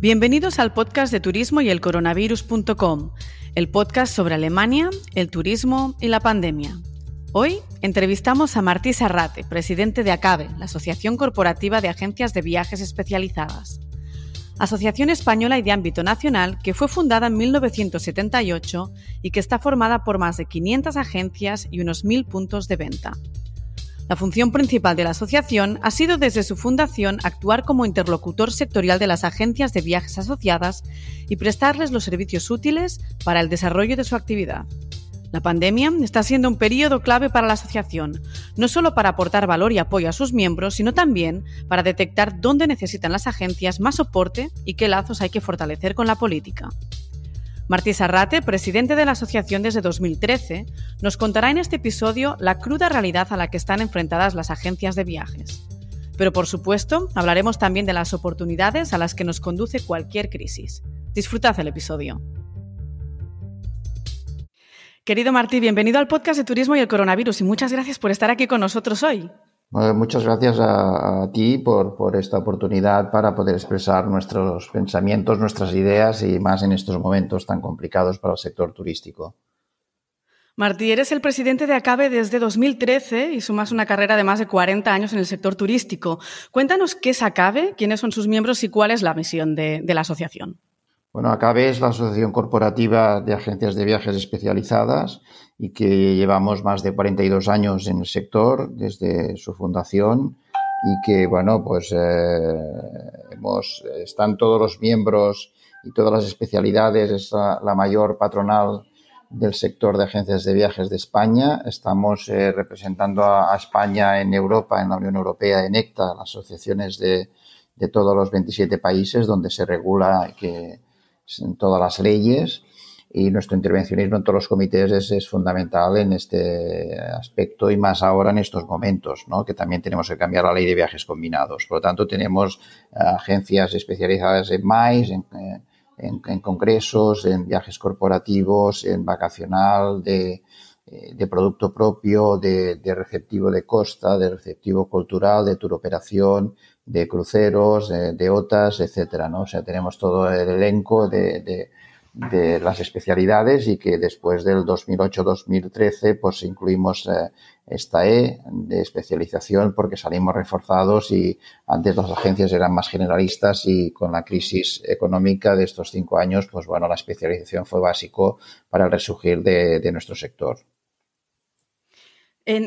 Bienvenidos al podcast de turismo y el coronavirus.com, el podcast sobre Alemania, el turismo y la pandemia. Hoy entrevistamos a Martí Sarrate, presidente de ACABE, la Asociación Corporativa de Agencias de Viajes Especializadas. Asociación española y de ámbito nacional que fue fundada en 1978 y que está formada por más de 500 agencias y unos 1.000 puntos de venta. La función principal de la asociación ha sido desde su fundación actuar como interlocutor sectorial de las agencias de viajes asociadas y prestarles los servicios útiles para el desarrollo de su actividad. La pandemia está siendo un periodo clave para la asociación, no solo para aportar valor y apoyo a sus miembros, sino también para detectar dónde necesitan las agencias más soporte y qué lazos hay que fortalecer con la política. Martí Sarrate, presidente de la asociación desde 2013, nos contará en este episodio la cruda realidad a la que están enfrentadas las agencias de viajes. Pero por supuesto, hablaremos también de las oportunidades a las que nos conduce cualquier crisis. Disfrutad el episodio. Querido Martí, bienvenido al podcast de Turismo y el Coronavirus y muchas gracias por estar aquí con nosotros hoy muchas gracias a, ti por, por, esta oportunidad para poder expresar nuestros pensamientos, nuestras ideas y más en estos momentos tan complicados para el sector turístico. Martí, eres el presidente de ACABE desde 2013 y sumas una carrera de más de 40 años en el sector turístico. Cuéntanos qué es ACABE, quiénes son sus miembros y cuál es la misión de, la asociación. Bueno, ACABE es la Asociación Corporativa de Agencias de Viajes Especializadas y que llevamos más de 42 años en el sector desde su fundación y que, bueno, pues eh, hemos, están todos los miembros y todas las especialidades, es la, mayor patronal del sector de agencias de viajes de España. Estamos eh, representando a, España en Europa, en la Unión Europea, en ECTA, las asociaciones de, de todos los 27 países donde se regula que en todas las leyes y nuestro intervencionismo en todos los comités es, es, fundamental en este aspecto y más ahora en estos momentos, ¿no? que también tenemos que cambiar la ley de viajes combinados. Por lo tanto, tenemos eh, agencias especializadas en MAIS, en, eh, en, en, congresos, en viajes corporativos, en vacacional, de, eh, de producto propio, de, receptivo de costa, de receptivo cultural, de tour operación, de cruceros, de, de OTAS, etcétera, ¿no? O sea, tenemos todo el elenco de, de, las especialidades y que después del 2008-2013 pues incluimos eh, esta E de especialización porque salimos reforzados y antes las agencias eran más generalistas y con la crisis económica de estos cinco años pues bueno la especialización fue básico para el resurgir de, nuestro sector.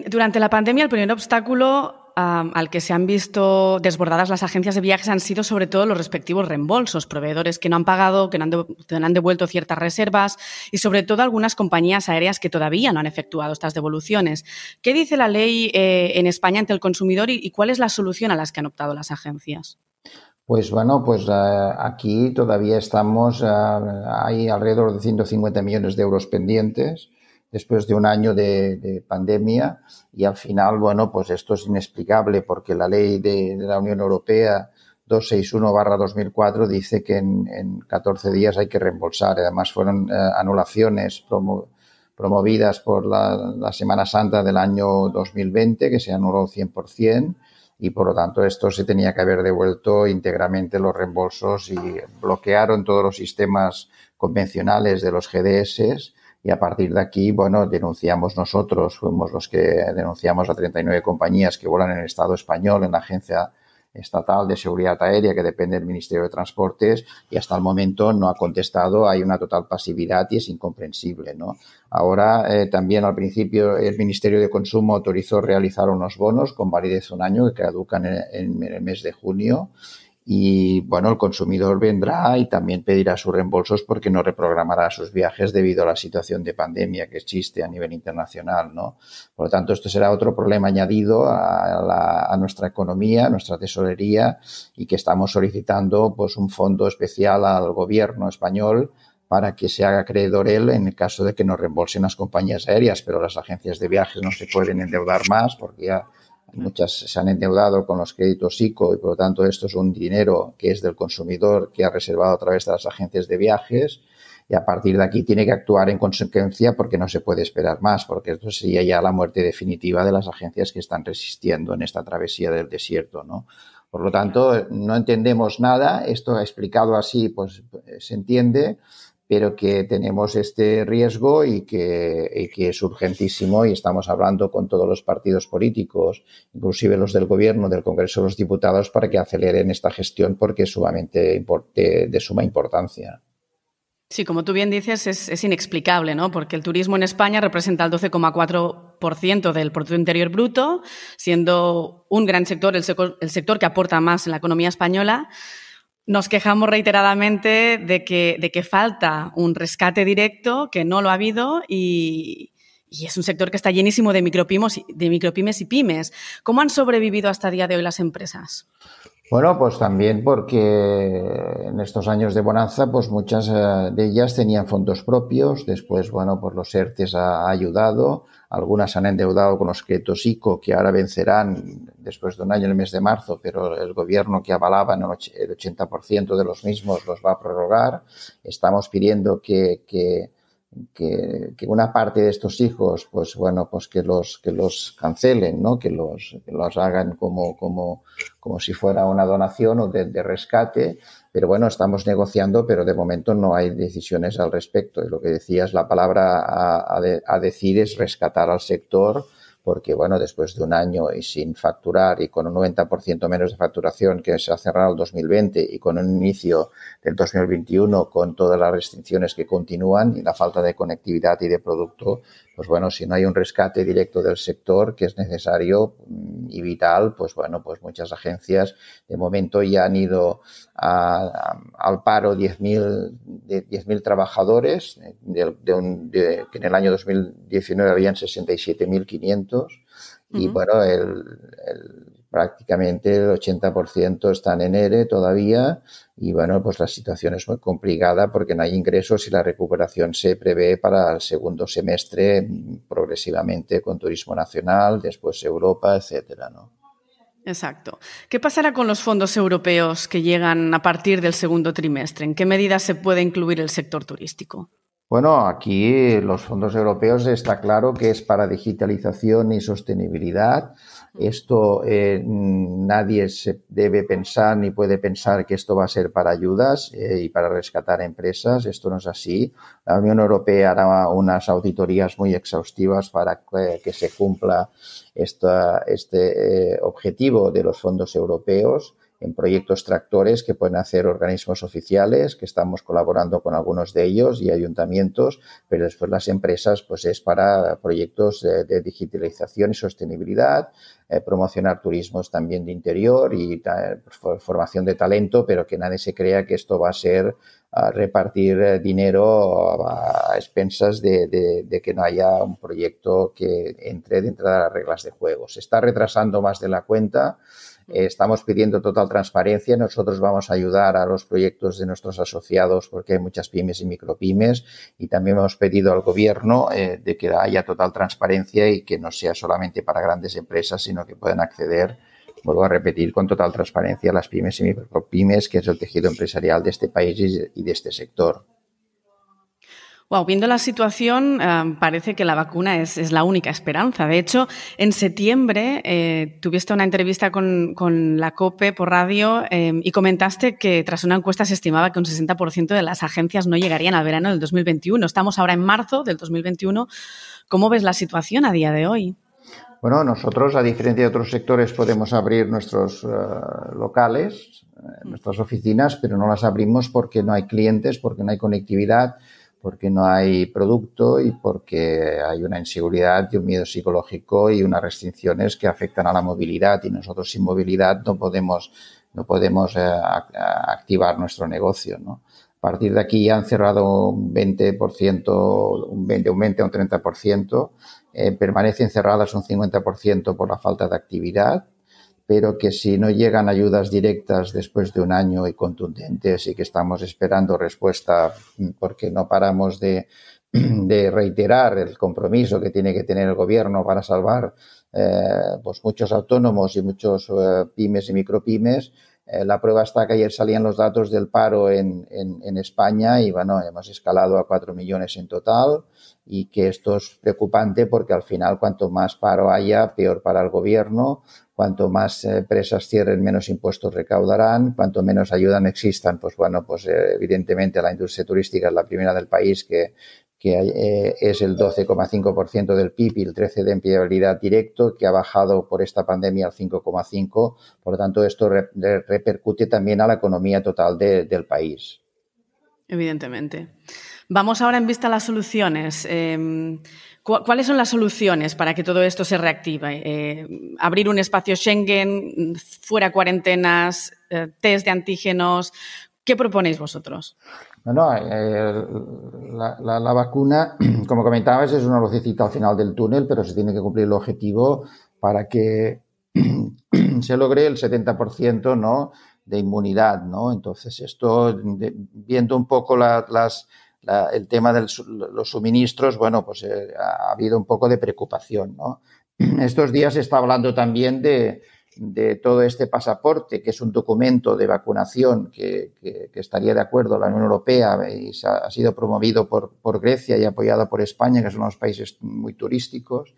Durante la pandemia el primer obstáculo al que se han visto desbordadas las agencias de viajes han sido sobre todo los respectivos reembolsos, proveedores que no han pagado, que no han, devuelto ciertas reservas y sobre todo algunas compañías aéreas que todavía no han efectuado estas devoluciones. ¿Qué dice la ley eh, en España ante el consumidor y, cuál es la solución a las que han optado las agencias? Pues bueno, pues uh, aquí todavía estamos, uh, hay alrededor de 150 millones de euros pendientes después de un año de, pandemia y al final, bueno, pues esto es inexplicable porque la ley de, la Unión Europea 261-2004 dice que en, 14 días hay que reembolsar. Además, fueron eh, anulaciones promovidas por la, Semana Santa del año 2020, que se anuló 100%, y por lo tanto esto se tenía que haber devuelto íntegramente los reembolsos y bloquearon todos los sistemas convencionales de los GDS y a partir de aquí, bueno, denunciamos nosotros, fuimos los que denunciamos a 39 compañías que vuelan en el Estado español, en la Agencia Estatal de Seguridad Aérea que depende del Ministerio de Transportes y hasta el momento no ha contestado, hay una total pasividad y es incomprensible, ¿no? Ahora, eh, también al principio el Ministerio de Consumo autorizó realizar unos bonos con validez un año que caducan en, en el mes de junio y bueno, el consumidor vendrá y también pedirá sus reembolsos porque no reprogramará sus viajes debido a la situación de pandemia que existe a nivel internacional, ¿no? Por lo tanto, esto será otro problema añadido a, la, a nuestra economía, a nuestra tesorería y que estamos solicitando pues un fondo especial al gobierno español para que se haga acreedor él en el caso de que nos reembolsen las compañías aéreas, pero las agencias de viajes no se pueden endeudar más porque ya Muchas se han endeudado con los créditos ICO y por lo tanto esto es un dinero que es del consumidor que ha reservado a través de las agencias de viajes y a partir de aquí tiene que actuar en consecuencia porque no se puede esperar más, porque esto sería ya la muerte definitiva de las agencias que están resistiendo en esta travesía del desierto, ¿no? Por lo tanto, no entendemos nada. Esto explicado así, pues se entiende, pero que tenemos este riesgo y que, que, es urgentísimo y estamos hablando con todos los partidos políticos, inclusive los del Gobierno, del Congreso de los Diputados, para que aceleren esta gestión porque es sumamente de, de suma importancia. Sí, como tú bien dices, es, inexplicable, ¿no? Porque el turismo en España representa el 12,4% del Producto Interior Bruto, siendo un gran sector el, sector que aporta más en la economía española. Nos quejamos reiteradamente de que, de que falta un rescate directo, que no lo ha habido y, es un sector que está llenísimo de micropymes, de micropymes y pymes. ¿Cómo han sobrevivido hasta el día de hoy las empresas? Bueno, pues también porque en estos años de bonanza, pues muchas eh, de ellas tenían fondos propios. Después, bueno, pues los ERTES ha ayudado. Algunas han endeudado con los créditos ICO que ahora vencerán después de un año el mes de marzo, pero el gobierno que avalaba el 80% de los mismos los va a prorrogar. Estamos pidiendo que, que que, una parte de estos hijos, pues bueno, pues que los, que los cancelen, ¿no? Que los, que los hagan como, como, como si fuera una donación o de, de, rescate. Pero bueno, estamos negociando, pero de momento no hay decisiones al respecto. Y lo que decías, la palabra a, a, a decir es rescatar al sector porque bueno, después de un año y sin facturar y con un 90% menos de facturación que se ha cerrado el 2020 y con un inicio del 2021 con todas las restricciones que continúan y la falta de conectividad y de producto, pues bueno, si no hay un rescate directo del sector que es necesario mm, y vital, pues bueno, pues muchas agencias de momento ya han ido al paro 10.000 10 trabajadores, de, de, que en el año 2019 habían 67.500 y bueno, el, prácticamente el 80% están en ERE todavía y bueno, pues la situación es muy complicada porque no hay ingresos y la recuperación se prevé para el segundo semestre progresivamente con turismo nacional, después Europa, etcétera, ¿no? Exacto. ¿Qué pasará con los fondos europeos que llegan a partir del segundo trimestre? ¿En qué medida se puede incluir el sector turístico? Bueno, aquí los fondos europeos está claro que es para digitalización y sostenibilidad. Esto eh, nadie se debe pensar ni puede pensar que esto va a ser para ayudas eh, y para rescatar empresas. Esto no es así. La Unión Europea hará unas auditorías muy exhaustivas para que, se cumpla este eh, objetivo de los fondos europeos en proyectos tractores que pueden hacer organismos oficiales, que estamos colaborando con algunos de ellos y ayuntamientos, pero después las empresas pues es para proyectos de, digitalización y sostenibilidad, eh, promocionar turismos también de interior y formación de talento, pero que nadie se crea que esto va a ser repartir eh, dinero a, expensas de, de, que no haya un proyecto que entre dentro de las reglas de juego. Se está retrasando más de la cuenta eh, estamos pidiendo total transparencia. Nosotros vamos a ayudar a los proyectos de nuestros asociados porque hay muchas pymes y micropymes y también hemos pedido al gobierno eh, de que haya total transparencia y que no sea solamente para grandes empresas, sino que puedan acceder vuelvo a repetir, con total transparencia las pymes y micropymes, que es el tejido empresarial de este país y de este sector. Wow, viendo la situación, eh, parece que la vacuna es, la única esperanza. De hecho, en septiembre eh, tuviste una entrevista con, la COPE por radio eh, y comentaste que tras una encuesta se estimaba que un 60% de las agencias no llegarían al verano del 2021. Estamos ahora en marzo del 2021. ¿Cómo ves la situación a día de hoy? Bueno, nosotros, a diferencia de otros sectores, podemos abrir nuestros locales, nuestras oficinas, pero no las abrimos porque no hay clientes, porque no hay conectividad porque no hay producto y porque hay una inseguridad y un miedo psicológico y unas restricciones que afectan a la movilidad. Y nosotros sin movilidad no podemos no podemos eh, activar nuestro negocio, ¿no? A partir de aquí ya han cerrado un 20%, un 20, un 20 o un 30%, eh, permanecen cerradas un 50% por la falta de actividad pero que si no llegan ayudas directas después de un año y contundentes y que estamos esperando respuesta porque no paramos de, de reiterar el compromiso que tiene que tener el gobierno para salvar eh, pues muchos autónomos y muchos eh, pymes y micropymes, eh, la prueba está que ayer salían los datos del paro en, en, España y bueno, hemos escalado a 4 millones en total y que esto es preocupante porque al final cuanto más paro haya, peor para el gobierno, cuanto más empresas cierren, menos impuestos recaudarán, cuanto menos ayuda existan, pues bueno, pues eh, evidentemente la industria turística es la primera del país que que eh, es el 12,5% del PIB y el 13% de empleabilidad directo, que ha bajado por esta pandemia al 5,5%. Por lo tanto, esto repercute también a la economía total del país. Evidentemente. Vamos ahora en vista a las soluciones. Em, ¿Cuáles son las soluciones para que todo esto se reactive? Eh, abrir un espacio Schengen, fuera cuarentenas, eh, test de antígenos. ¿Qué proponéis vosotros? No, eh, la, vacuna, como comentabas, es una lucecita al final del túnel, pero se tiene que cumplir el objetivo para que se logre el 70% ¿no? de inmunidad. ¿no? Entonces, esto, viendo un poco el tema de los suministros, bueno, pues eh, ha habido un poco de preocupación. ¿no? Estos días se está hablando también de, de todo este pasaporte, que es un documento de vacunación que, estaría de acuerdo la Unión Europea y ha, sido promovido por, Grecia y apoyado por España, que son unos países muy turísticos,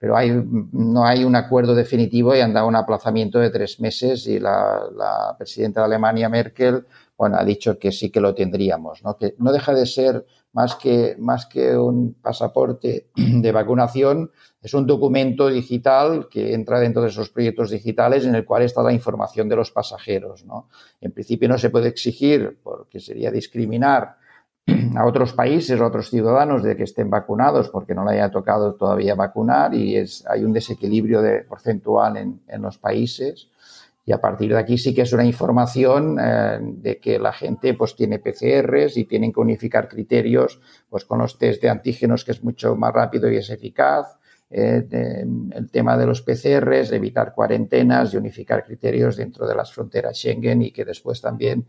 pero hay, no hay un acuerdo definitivo y han dado un aplazamiento de tres meses y la, presidenta de Alemania, Merkel, bueno, ha dicho que sí que lo tendríamos, ¿no? que no deja de ser más que, más que un pasaporte de vacunación, es un documento digital que entra dentro de esos proyectos digitales en el cual está la información de los pasajeros. ¿no? En principio no se puede exigir, porque sería discriminar a otros países, a otros ciudadanos de que estén vacunados porque no le haya tocado todavía vacunar y es, hay un desequilibrio de, porcentual en, los países. Y a partir de aquí sí que es una información eh, de que la gente pues tiene PCRs y tienen que unificar criterios pues con los test de antígenos que es mucho más rápido y es eficaz eh, el tema de los PCRs, evitar cuarentenas y unificar criterios dentro de las fronteras Schengen y que después también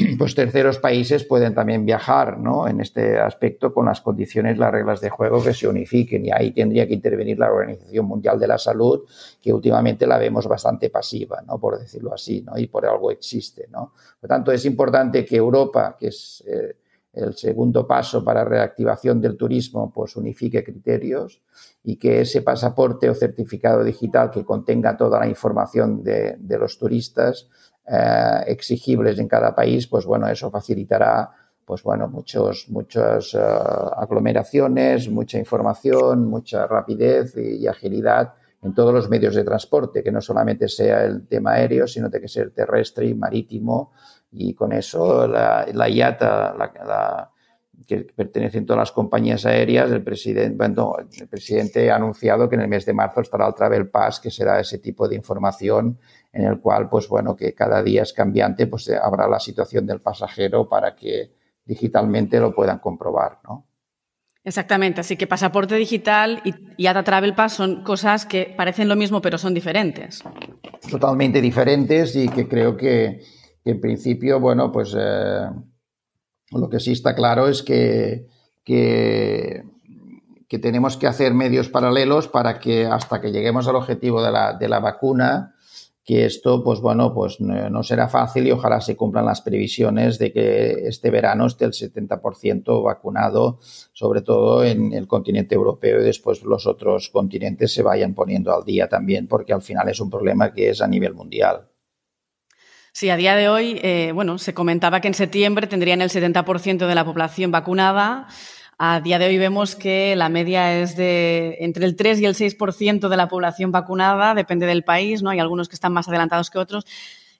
pues terceros países pueden también viajar ¿no? en este aspecto con las condiciones, las reglas de juego que se unifiquen y ahí tendría que intervenir la Organización Mundial de la Salud que últimamente la vemos bastante pasiva, ¿no? por decirlo así, ¿no? y por algo existe. ¿no? Por tanto, es importante que Europa, que es eh, el segundo paso para reactivación del turismo, pues unifique criterios y que ese pasaporte o certificado digital que contenga toda la información de, los turistas eh, exigibles en cada país, pues bueno, eso facilitará pues bueno, muchos, muchas eh, aglomeraciones, mucha información, mucha rapidez y, agilidad en todos los medios de transporte, que no solamente sea el tema aéreo, sino que sea terrestre y marítimo, y con eso la, la IATA, la, que pertenecen todas las compañías aéreas, el presidente, el presidente ha anunciado que en el mes de marzo estará el Travel Pass, que será ese tipo de información en el cual, pues bueno, que cada día es cambiante, pues habrá la situación del pasajero para que digitalmente lo puedan comprobar, ¿no? Exactamente, así que pasaporte digital y IATA Travel Pass son cosas que parecen lo mismo pero son diferentes. Totalmente diferentes y que creo que, en principio, bueno, pues eh, lo que sí está claro es que, que, tenemos que hacer medios paralelos para que hasta que lleguemos al objetivo de la, de la vacuna, que esto, pues bueno, pues no, será fácil y ojalá se cumplan las previsiones de que este verano esté el 70% vacunado, sobre todo en el continente europeo y después los otros continentes se vayan poniendo al día también, porque al final es un problema que es a nivel mundial. Sí, a día de hoy, eh, bueno, se comentaba que en septiembre tendrían el 70% de la población vacunada. A día de hoy vemos que la media es de entre el 3 y el 6% de la población vacunada, depende del país, ¿no? Hay algunos que están más adelantados que otros.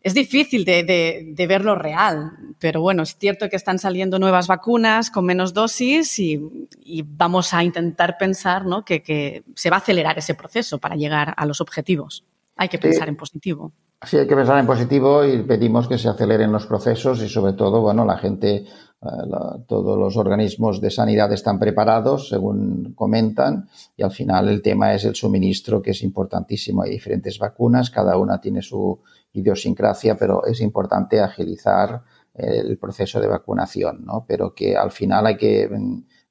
Es difícil de, verlo real, pero bueno, es cierto que están saliendo nuevas vacunas con menos dosis y, vamos a intentar pensar ¿no? que, se va a acelerar ese proceso para llegar a los objetivos. Hay que pensar en positivo. Sí, hay que pensar en positivo y pedimos que se aceleren los procesos y sobre todo, bueno, la gente, eh, todos los organismos de sanidad están preparados, según comentan, y al final el tema es el suministro, que es importantísimo. Hay diferentes vacunas, cada una tiene su idiosincrasia, pero es importante agilizar el proceso de vacunación, ¿no? Pero que al final hay que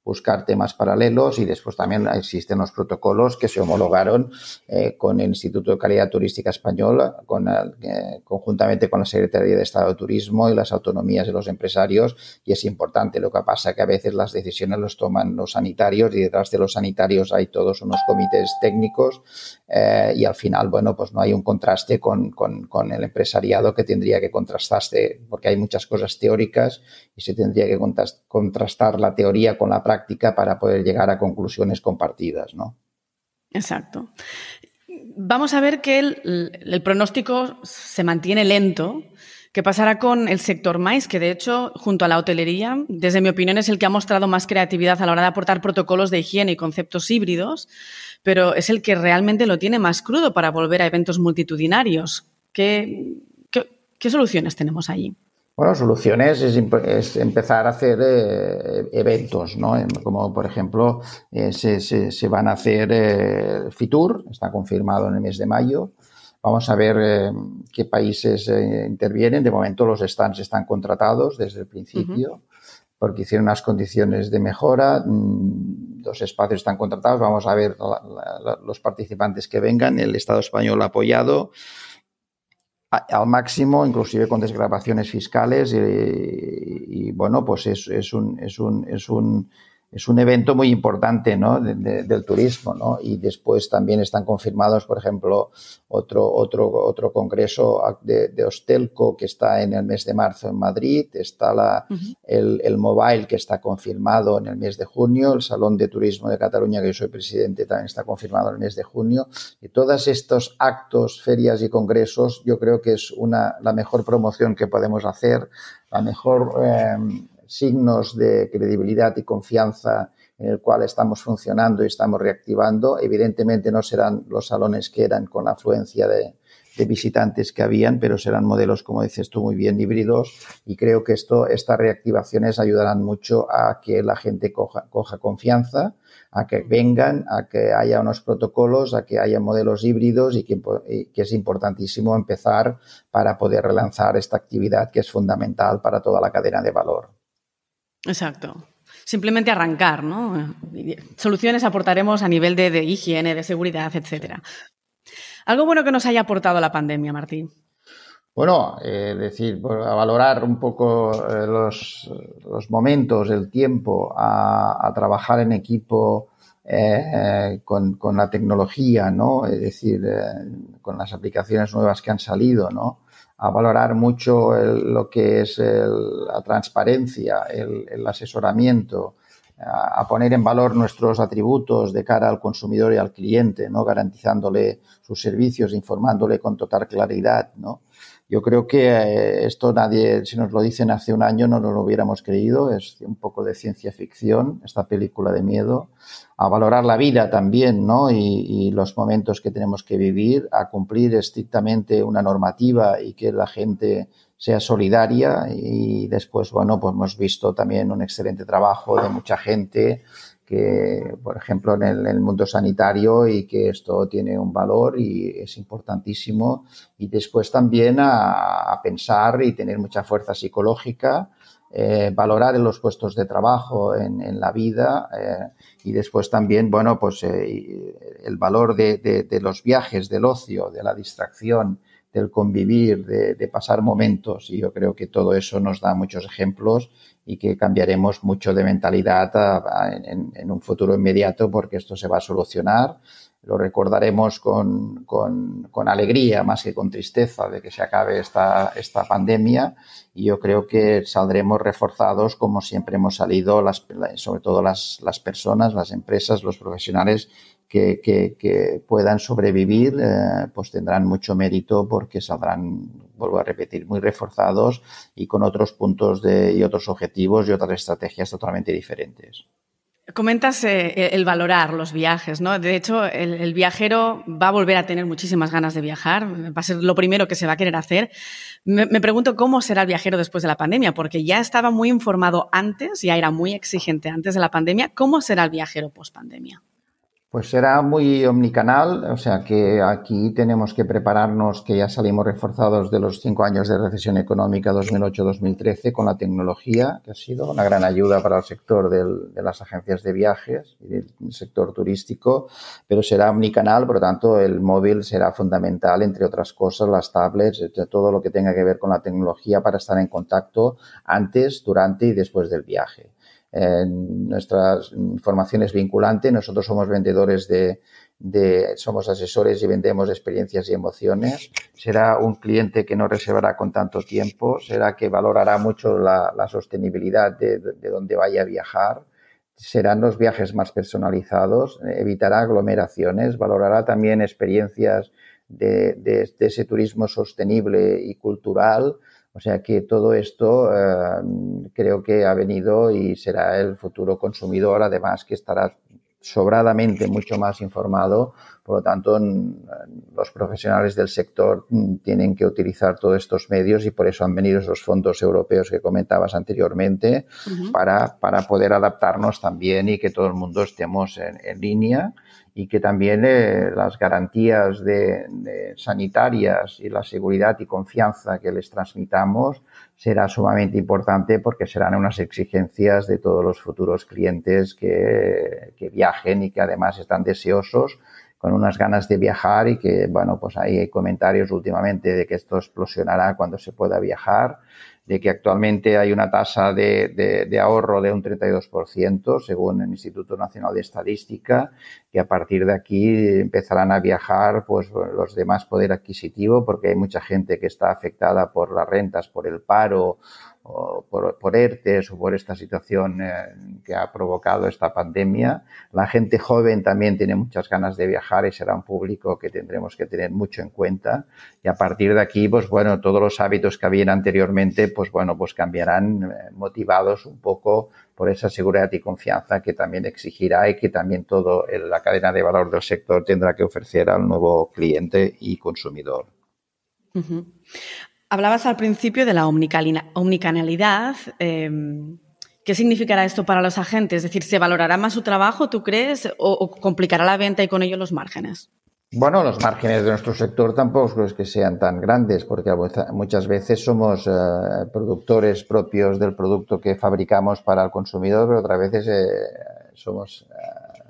buscar temas paralelos y después también existen los protocolos que se homologaron eh, con el Instituto de Calidad Turística Española, con eh, conjuntamente con la Secretaría de Estado de Turismo y las autonomías de los empresarios y es importante. Lo que pasa que a veces las decisiones los toman los sanitarios y detrás de los sanitarios hay todos unos comités técnicos eh, y al final, bueno, pues no hay un contraste con, con, con el empresariado que tendría que contrastarse porque hay muchas cosas teóricas y se tendría que contrastar la teoría con la práctica para poder llegar a conclusiones compartidas, ¿no? Exacto. Vamos a ver que el, pronóstico se mantiene lento. ¿Qué pasará con el sector mais? Que de hecho, junto a la hotelería, desde mi opinión, es el que ha mostrado más creatividad a la hora de aportar protocolos de higiene y conceptos híbridos, pero es el que realmente lo tiene más crudo para volver a eventos multitudinarios. qué soluciones tenemos allí? Bueno, soluciones es, empezar a hacer eh, eventos, ¿no? Como por ejemplo, eh, se, van a hacer eh, Fitur, está confirmado en el mes de mayo. Vamos a ver qué países intervienen. De momento los stands están contratados desde el principio. porque hicieron unas condiciones de mejora, mm, los espacios están contratados, vamos a ver los participantes que vengan, el Estado español ha apoyado, al máximo, inclusive con desgrabaciones fiscales y, bueno, pues es, es, un, es, un, es un es un evento muy importante ¿no? del turismo. ¿no? Y después también están confirmados, por ejemplo, otro, otro, otro congreso de, de, Hostelco que está en el mes de marzo en Madrid, está la, el, el, Mobile que está confirmado en el mes de junio, el Salón de Turismo de Cataluña, que yo soy presidente, también está confirmado en el mes de junio. Y todos estos actos, ferias y congresos, yo creo que es una, la mejor promoción que podemos hacer, la mejor... Eh, signos de credibilidad y confianza en el cual estamos funcionando y estamos reactivando. Evidentemente no serán los salones que eran con la afluencia de, visitantes que habían, pero serán modelos, como dices tú, muy bien híbridos y creo que esto, estas reactivaciones ayudarán mucho a que la gente coja, confianza, a que vengan, a que haya unos protocolos, a que haya modelos híbridos y que es importantísimo empezar para poder relanzar esta actividad que es fundamental para toda la cadena de valor. Exacto. Simplemente arrancar, ¿no? Soluciones aportaremos a nivel de, higiene, de seguridad, etcétera. Algo bueno que nos haya aportado la pandemia, Martín. Bueno, es decir, a valorar un poco eh, los, momentos, el tiempo, a, trabajar en equipo eh, con, la tecnología, ¿no? Es decir, eh, con las aplicaciones nuevas que han salido, ¿no? A valorar mucho lo que es la transparencia, el, asesoramiento, a, poner en valor nuestros atributos de cara al consumidor y al cliente, ¿no? garantizándole sus servicios, informándole con total claridad, ¿no? Yo creo que eh, esto nadie, si nos lo dicen hace un año, no nos lo hubiéramos creído. Es un poco de ciencia ficción, esta película de miedo. A valorar la vida también, ¿no? Y, los momentos que tenemos que vivir, a cumplir estrictamente una normativa y que la gente sea solidaria. Y después, bueno, pues hemos visto también un excelente trabajo de mucha gente que, por ejemplo, en el, mundo sanitario y que esto tiene un valor y es importantísimo. Y después también a, pensar y tener mucha fuerza psicológica, eh, valorar en los puestos de trabajo, en, la vida eh, y después también, bueno, pues eh, el valor de, de, los viajes, del ocio, de la distracción, del convivir, de, de pasar momentos. Y yo creo que todo eso nos da muchos ejemplos y que cambiaremos mucho de mentalidad en, un futuro inmediato porque esto se va a solucionar. Lo recordaremos con, con, alegría más que con tristeza de que se acabe esta, esta pandemia y yo creo que saldremos reforzados como siempre hemos salido, las, sobre todo las, las personas, las empresas, los profesionales que, que, puedan sobrevivir, eh, pues tendrán mucho mérito porque saldrán, vuelvo a repetir, muy reforzados y con otros puntos de, y otros objetivos y otras estrategias totalmente diferentes. Comentas eh, el valorar los viajes, ¿no? De hecho, el, viajero va a volver a tener muchísimas ganas de viajar, va a ser lo primero que se va a querer hacer. Me, pregunto cómo será el viajero después de la pandemia, porque ya estaba muy informado antes, ya era muy exigente antes de la pandemia. ¿Cómo será el viajero post pandemia? Pues será muy omnicanal, o sea que aquí tenemos que prepararnos, que ya salimos reforzados de los cinco años de recesión económica 2008-2013 con la tecnología, que ha sido una gran ayuda para el sector de las agencias de viajes y del sector turístico, pero será omnicanal, por lo tanto el móvil será fundamental, entre otras cosas, las tablets, todo lo que tenga que ver con la tecnología para estar en contacto antes, durante y después del viaje. Eh, nuestra formación es vinculante, nosotros somos vendedores de, somos asesores y vendemos experiencias y emociones. Será un cliente que no reservará con tanto tiempo, será que valorará mucho la, sostenibilidad de, de, donde vaya a viajar, serán los viajes más personalizados, evitará aglomeraciones, valorará también experiencias de, de ese turismo sostenible y cultural o sea que todo esto eh, creo que ha venido y será el futuro consumidor, además que estará sobradamente mucho más informado. Por lo tanto, los profesionales del sector mm, tienen que utilizar todos estos medios y por eso han venido esos fondos europeos que comentabas anteriormente para, para poder adaptarnos también y que todo el mundo estemos en línea y que también eh, las garantías de, sanitarias y la seguridad y confianza que les transmitamos será sumamente importante porque serán unas exigencias de todos los futuros clientes que, que viajen y que además están deseosos con unas ganas de viajar y que, bueno, pues ahí hay comentarios últimamente de que esto explosionará cuando se pueda viajar de que actualmente hay una tasa de, ahorro de un 32%, según el Instituto Nacional de Estadística, que a partir de aquí empezarán a viajar pues, los de más poder adquisitivo, porque hay mucha gente que está afectada por las rentas, por el paro o por, por ERTES o por esta situación eh, que ha provocado esta pandemia. La gente joven también tiene muchas ganas de viajar y será un público que tendremos que tener mucho en cuenta. Y a partir de aquí, pues bueno, todos los hábitos que habían anteriormente, pues bueno, pues cambiarán eh, motivados un poco por esa seguridad y confianza que también exigirá y que también toda la cadena de valor del sector tendrá que ofrecer al nuevo cliente y consumidor. Hablabas al principio de la omnicanalidad. Em, ¿Qué significará esto para los agentes? Es decir, ¿se valorará más su trabajo, tú crees, o, complicará la venta y con ello los márgenes? Bueno, los márgenes de nuestro sector tampoco es que sean tan grandes, porque muchas veces somos eh, productores propios del producto que fabricamos para el consumidor, pero otras veces eh, somos eh,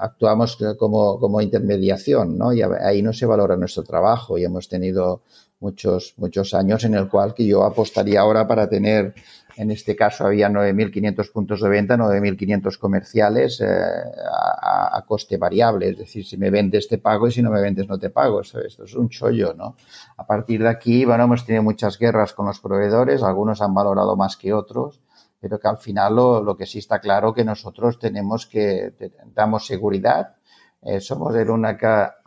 actuamos como, como intermediación, ¿no? Y ahí no se valora nuestro trabajo y hemos tenido muchos, muchos años en el cual que yo apostaría ahora para tener, en este caso había 9.500 puntos de venta, 9.500 comerciales eh, a, coste variable, es decir, si me vendes te pago y si no me vendes no te pago, esto, es un chollo, ¿no? A partir de aquí, bueno, hemos tenido muchas guerras con los proveedores, algunos han valorado más que otros, pero que al final lo, lo que sí está claro que nosotros tenemos que, damos seguridad, eh, somos el única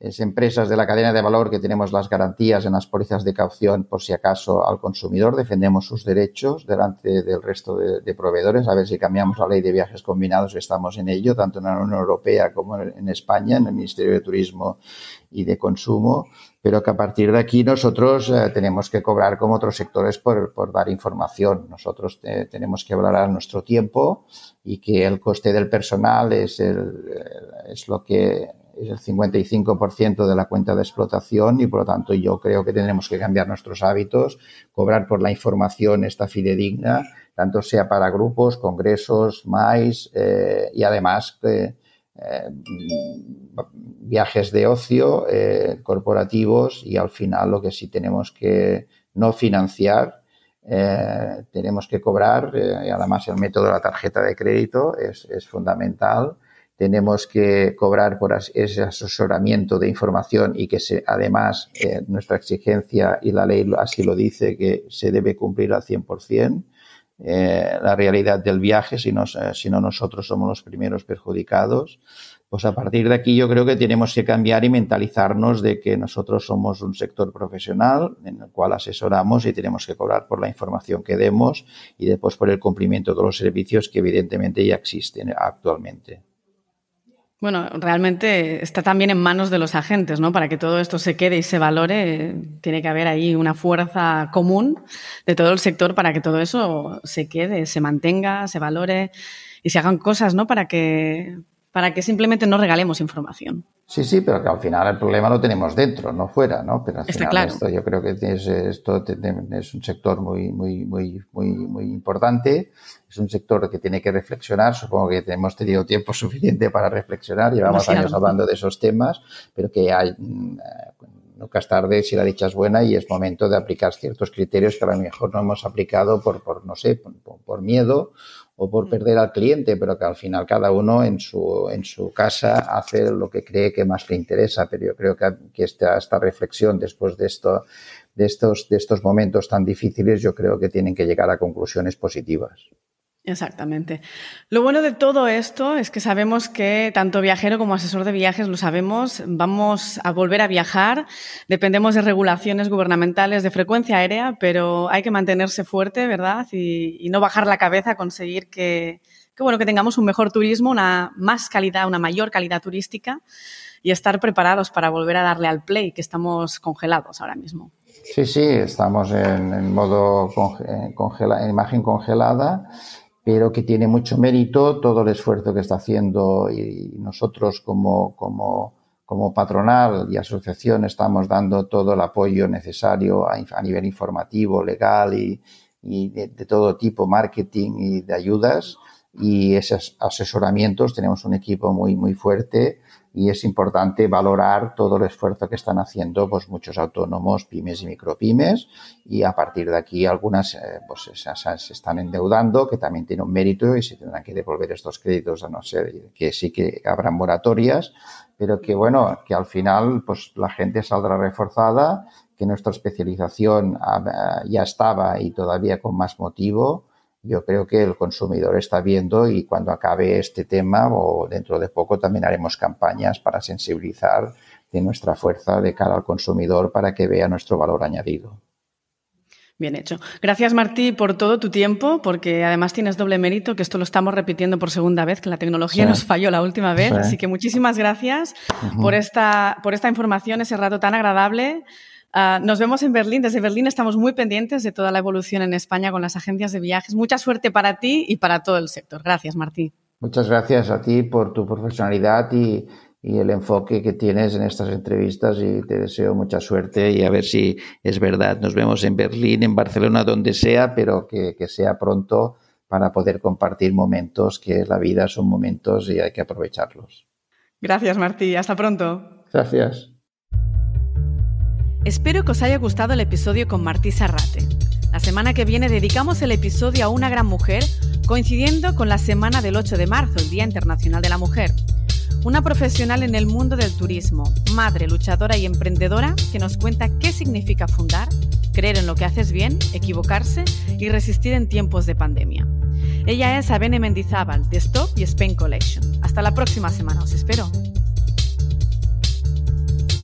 es empresas de la cadena de valor que tenemos las garantías en las pólizas de caución por si acaso al consumidor, defendemos sus derechos delante del resto de, proveedores, a ver si cambiamos la ley de viajes combinados, estamos en ello, tanto en la Unión Europea como en España, en el Ministerio de Turismo y de Consumo, pero que a partir de aquí nosotros eh, tenemos que cobrar como otros sectores por, por dar información. Nosotros tenemos que valorar nuestro tiempo y que el coste del personal es, el, es lo que es el 55% de la cuenta de explotación y por lo tanto yo creo que tendremos que cambiar nuestros hábitos, cobrar por la información esta fidedigna, tanto sea para grupos, congresos, más eh, y además eh, eh, viajes de ocio corporativos y al final lo que sí tenemos que no financiar tenemos que cobrar y además el método de la tarjeta de crédito es, es fundamental tenemos que cobrar por ese asesoramiento de información y que además eh, nuestra exigencia y la ley así lo dice que se debe cumplir al 100%. Eh, la realidad del viaje, si no, eh, si no nosotros somos los primeros perjudicados. Pues a partir de aquí yo creo que tenemos que cambiar y mentalizarnos de que nosotros somos un sector profesional en el cual asesoramos y tenemos que cobrar por la información que demos y después por el cumplimiento de los servicios que evidentemente ya existen actualmente. Bueno, realmente está también en manos de los agentes, ¿no? Para que todo esto se quede y se valore, tiene que haber ahí una fuerza común de todo el sector para que todo eso se quede, se mantenga, se valore y se hagan cosas, ¿no? Para que, para que simplemente no regalemos información. Sí, sí, pero que al final el problema lo tenemos dentro, no fuera, ¿no? Pero al Está final claro. esto yo creo que es, esto es un sector muy, muy, muy, muy, muy importante. Es un sector que tiene que reflexionar. Supongo que hemos tenido tiempo suficiente para reflexionar. Llevamos Demasiado. años hablando de esos temas, pero que hay, mm, nunca es tarde si la dicha es buena y es momento de aplicar ciertos criterios que a lo mejor no hemos aplicado por, por no sé, por, por miedo o por perder al cliente, pero que al final cada uno en su, en su casa hace lo que cree que más le interesa. Pero yo creo que, que esta, esta reflexión después de esto, de estos, de estos momentos tan difíciles, yo creo que tienen que llegar a conclusiones positivas. Exactamente. Lo bueno de todo esto es que sabemos que tanto viajero como asesor de viajes lo sabemos, vamos a volver a viajar, dependemos de regulaciones gubernamentales de frecuencia aérea, pero hay que mantenerse fuerte, ¿verdad? Y, y no bajar la cabeza, conseguir que, que, bueno, que tengamos un mejor turismo, una más calidad, una mayor calidad turística y estar preparados para volver a darle al play, que estamos congelados ahora mismo. Sí, sí, estamos en, modo conge, congela, en imagen congelada pero que tiene mucho mérito todo el esfuerzo que está haciendo y nosotros como, como, como patronal y asociación estamos dando todo el apoyo necesario a, nivel informativo, legal y, y de, de, todo tipo, marketing y de ayudas. Y esos asesoramientos tenemos un equipo muy, muy fuerte y es importante valorar todo el esfuerzo que están haciendo pues muchos autónomos, pymes y micropymes y a partir de aquí algunas eh, pues se están endeudando que también tiene un mérito y se tendrán que devolver estos créditos a no ser que sí que habrán moratorias pero que bueno que al final pues la gente saldrá reforzada que nuestra especialización ah, ya estaba y todavía con más motivo yo creo que el consumidor está viendo y cuando acabe este tema o dentro de poco también haremos campañas para sensibilizar de nuestra fuerza de cara al consumidor para que vea nuestro valor añadido. Bien hecho. Gracias, Martí, por todo tu tiempo, porque además tienes doble mérito, que esto lo estamos repitiendo por segunda vez, que la tecnología sí. nos falló la última vez. Sí. Así que muchísimas gracias uh -huh. por, esta, por esta información, ese rato tan agradable. Uh, nos vemos en Berlín. Desde Berlín estamos muy pendientes de toda la evolución en España con las agencias de viajes. Mucha suerte para ti y para todo el sector. Gracias, Martí. Muchas gracias a ti por tu profesionalidad y, y, el enfoque que tienes en estas entrevistas y te deseo mucha suerte y a ver si es verdad. Nos vemos en Berlín, en Barcelona, donde sea, pero que, que sea pronto para poder compartir momentos que la vida son momentos y hay que aprovecharlos. Gracias, Martí. Hasta pronto. Gracias. Espero que os haya gustado el episodio con Martí Sarrate. La semana que viene dedicamos el episodio a una gran mujer, coincidiendo con la semana del 8 de marzo, el Día Internacional de la Mujer. Una profesional en el mundo del turismo, madre, luchadora y emprendedora que nos cuenta qué significa fundar, creer en lo que haces bien, equivocarse y resistir en tiempos de pandemia. Ella es Abene Mendizábal, de Stop y Spain Collection. Hasta la próxima semana, os espero.